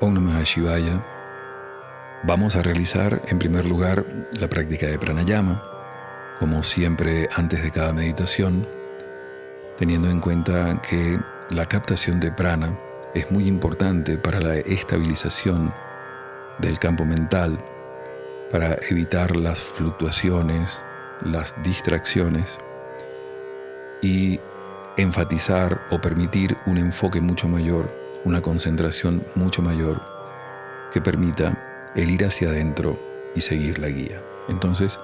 Om Namah Shivaya. Vamos a realizar en primer lugar la práctica de pranayama, como siempre antes de cada meditación, teniendo en cuenta que la captación de prana es muy importante para la estabilización del campo mental, para evitar las fluctuaciones, las distracciones y enfatizar o permitir un enfoque mucho mayor, una concentración mucho mayor que permita el ir hacia adentro y seguir la guía. Entonces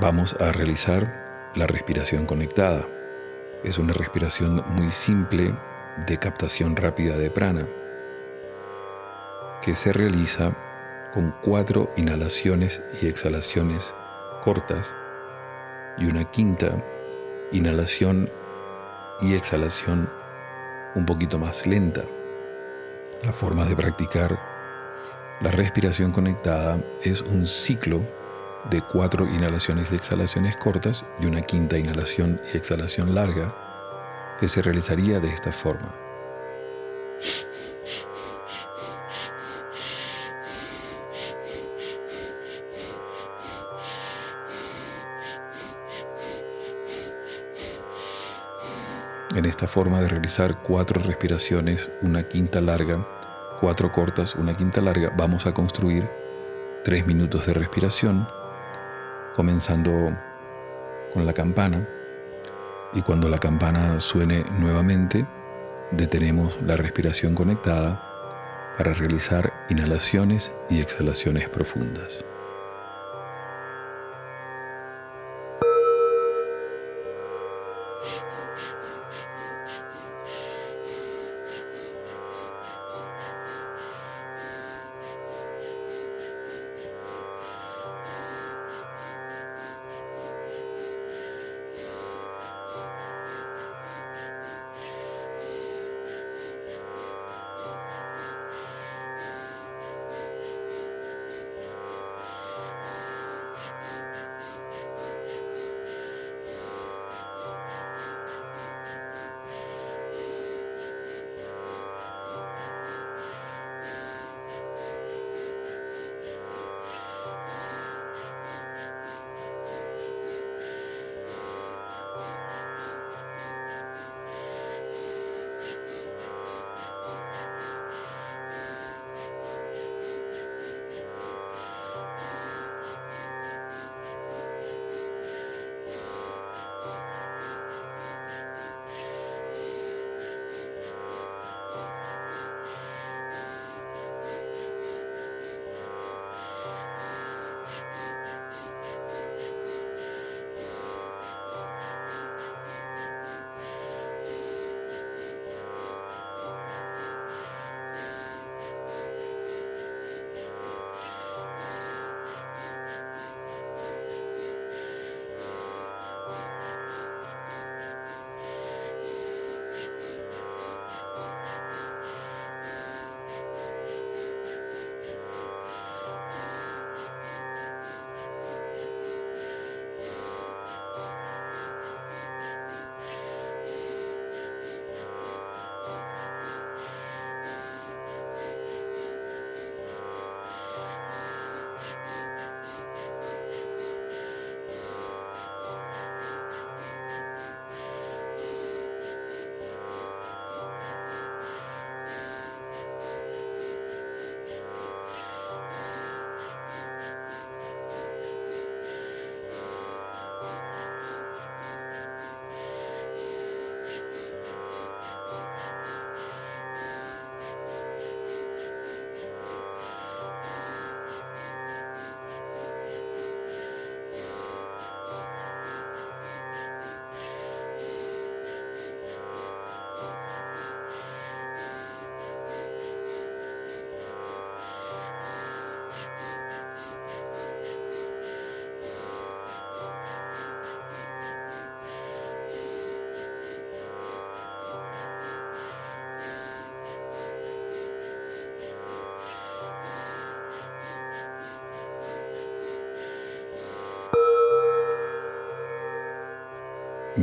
vamos a realizar la respiración conectada. Es una respiración muy simple de captación rápida de prana que se realiza con cuatro inhalaciones y exhalaciones cortas y una quinta inhalación y exhalación un poquito más lenta. La forma de practicar la respiración conectada es un ciclo de cuatro inhalaciones y exhalaciones cortas y una quinta inhalación y exhalación larga que se realizaría de esta forma. En esta forma de realizar cuatro respiraciones, una quinta larga, cuatro cortas, una quinta larga, vamos a construir tres minutos de respiración, comenzando con la campana. Y cuando la campana suene nuevamente, detenemos la respiración conectada para realizar inhalaciones y exhalaciones profundas.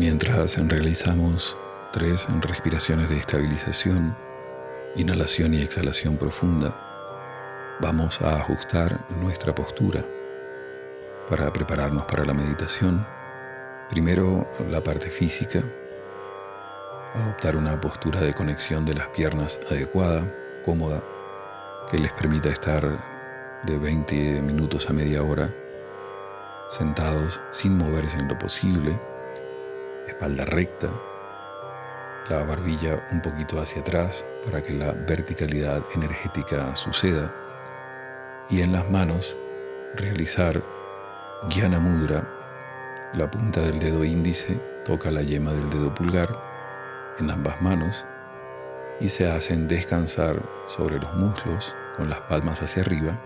Mientras realizamos tres respiraciones de estabilización, inhalación y exhalación profunda, vamos a ajustar nuestra postura para prepararnos para la meditación. Primero la parte física, adoptar una postura de conexión de las piernas adecuada, cómoda, que les permita estar de 20 minutos a media hora sentados sin moverse en lo posible, espalda recta, la barbilla un poquito hacia atrás para que la verticalidad energética suceda y en las manos realizar Jnana Mudra, la punta del dedo índice toca la yema del dedo pulgar en ambas manos y se hacen descansar sobre los muslos con las palmas hacia arriba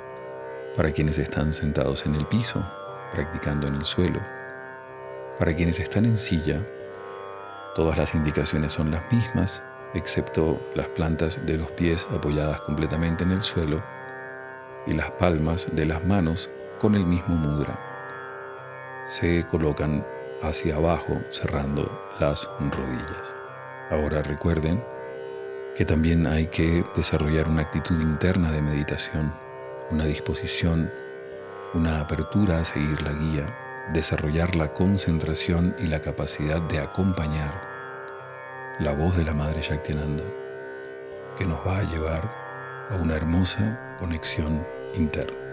para quienes están sentados en el piso, practicando en el suelo. Para quienes están en silla, todas las indicaciones son las mismas, excepto las plantas de los pies apoyadas completamente en el suelo y las palmas de las manos con el mismo mudra. Se colocan hacia abajo cerrando las rodillas. Ahora recuerden que también hay que desarrollar una actitud interna de meditación, una disposición, una apertura a seguir la guía, desarrollar la concentración y la capacidad de acompañar la voz de la Madre Shaktinanda, que nos va a llevar a una hermosa conexión interna.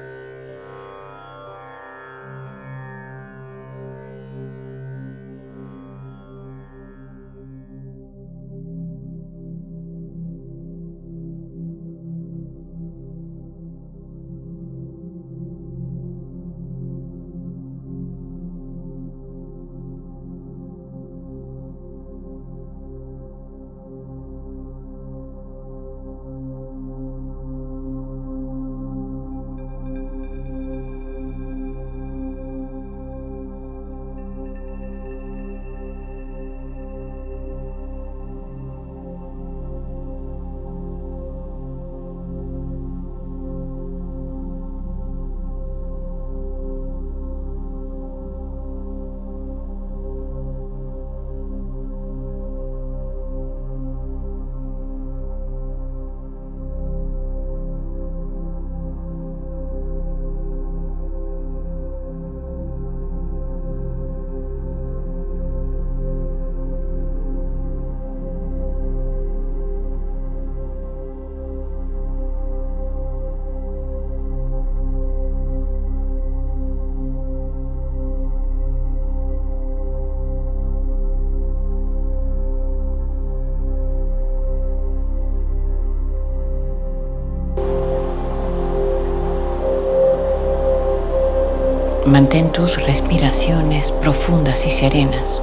Mantén tus respiraciones profundas y serenas.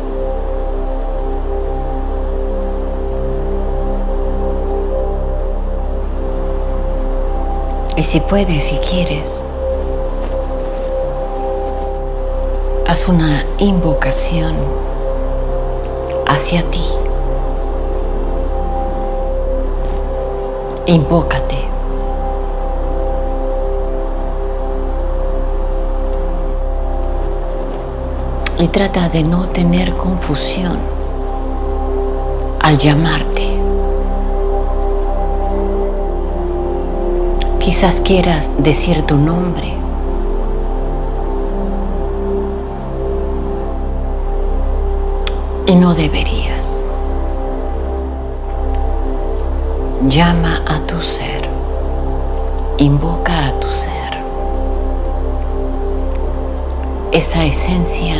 Y si puedes, si quieres, haz una invocación hacia ti. Invócate. Y trata de no tener confusión al llamarte. Quizás quieras decir tu nombre. Y no deberías. Llama a tu ser. Invoca a tu ser. Esa esencia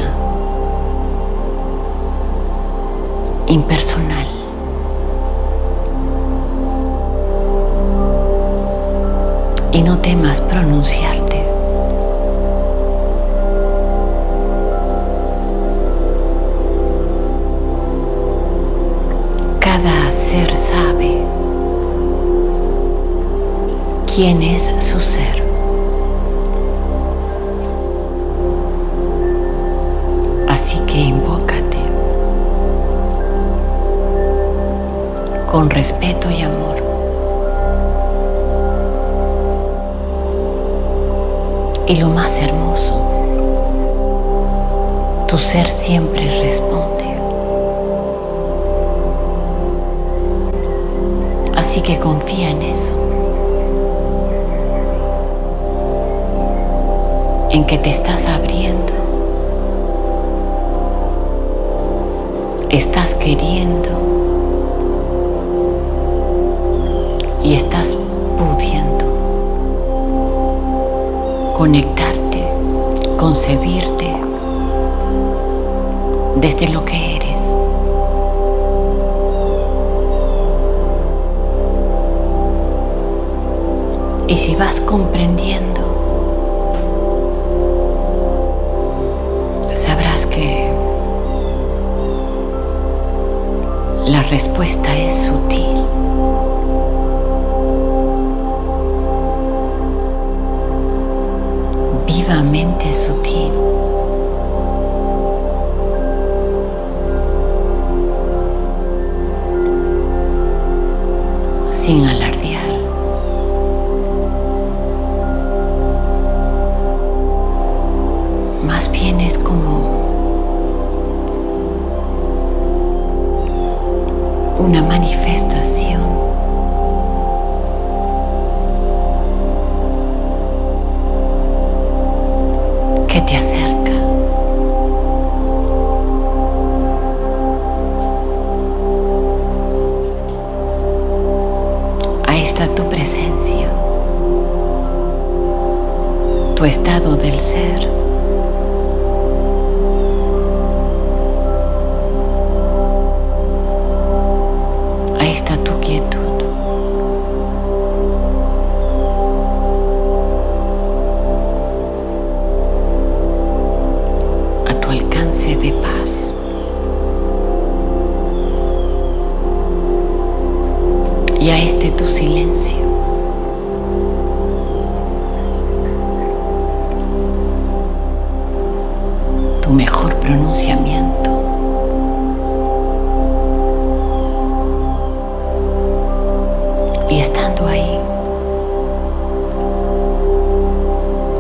impersonal. Y no temas pronunciarte. Cada ser sabe quién es su ser. Con respeto y amor. Y lo más hermoso, tu ser siempre responde. Así que confía en eso. en que te estás abriendo, estás queriendo y estás pudiendo conectarte, concebirte desde lo que eres. Y si vas comprendiendo, sabrás que la respuesta es sutil. Vivamente sutil. Sin alardear. Tu estado del ser.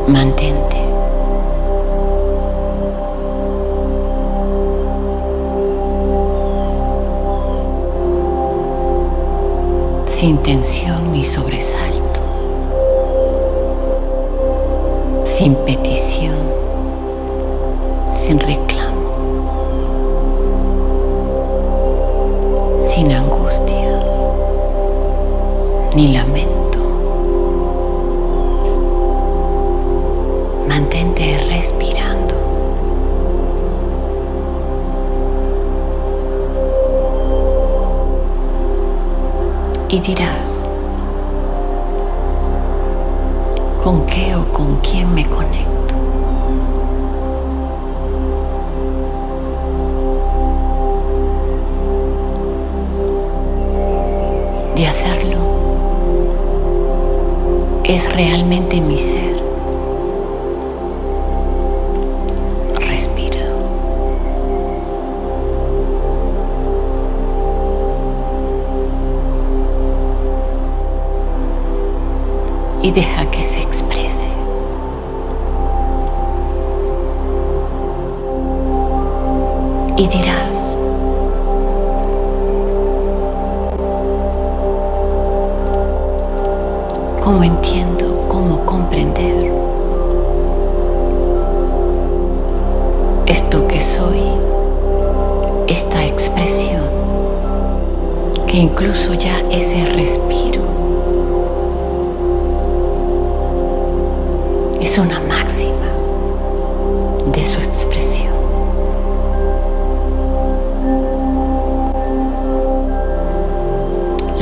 Mantente. Y dirás, ¿con qué o con quién me conecto? De hacerlo es realmente mi ser. Y deja que se exprese. Y dirás, cómo entiendo, cómo comprender esto que soy, esta expresión, que incluso ya ese respiro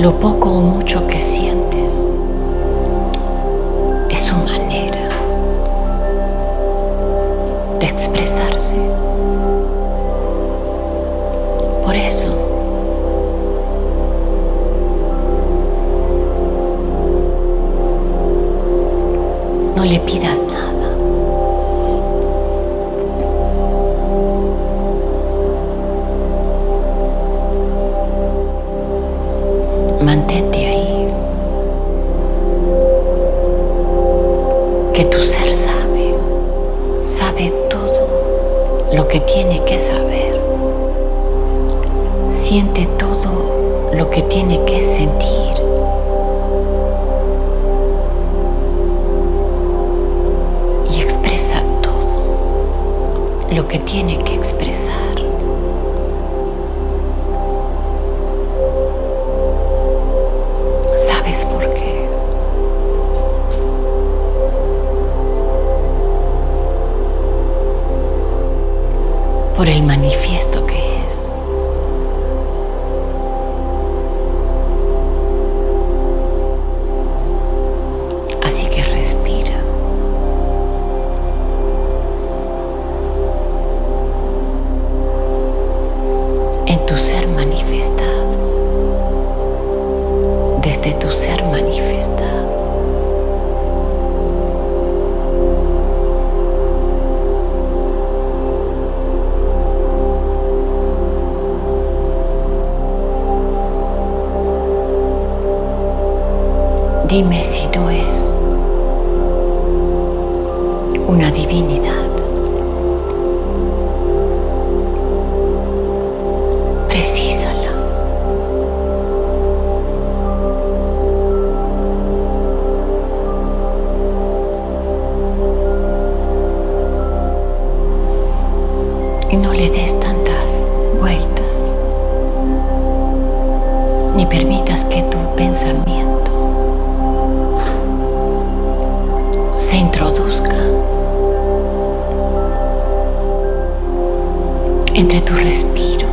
Lo poco que tiene que existir. desde tu ser manifestado. Dime si no es una divinidad. ni permitas que tu pensamiento se introduzca entre tu respiro.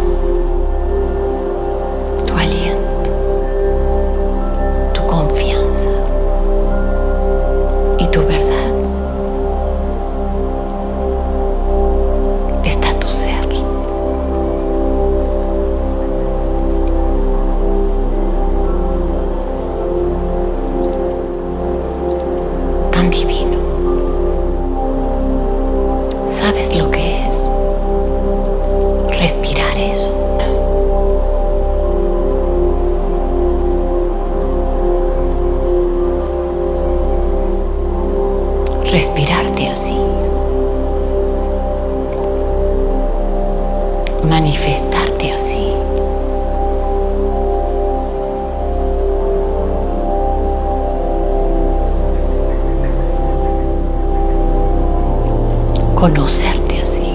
conocerte así.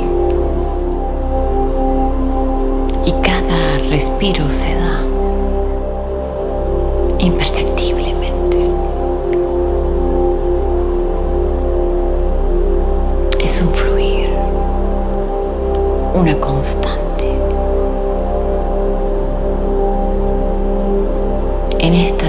Y cada respiro se da imperceptiblemente. Es un fluir, una constante. En esta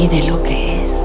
y de lo que es.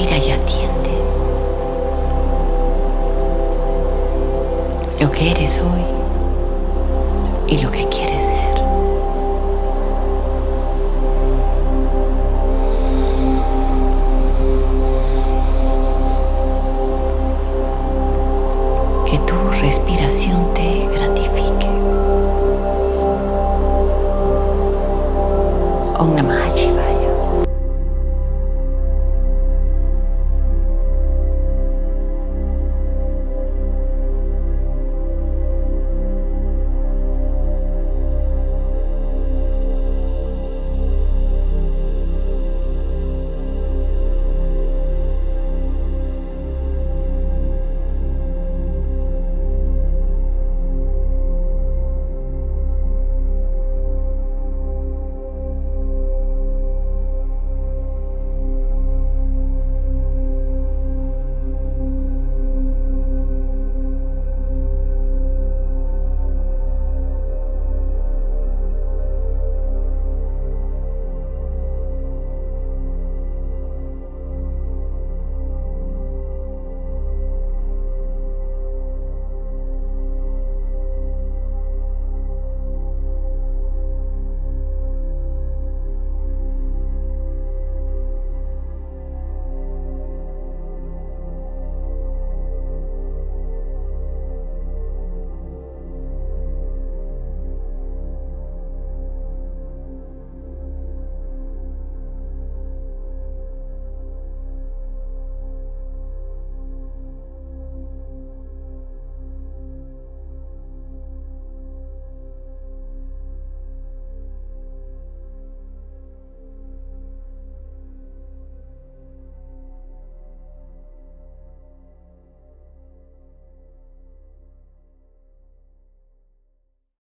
Y atiende lo que eres hoy y lo que quieres.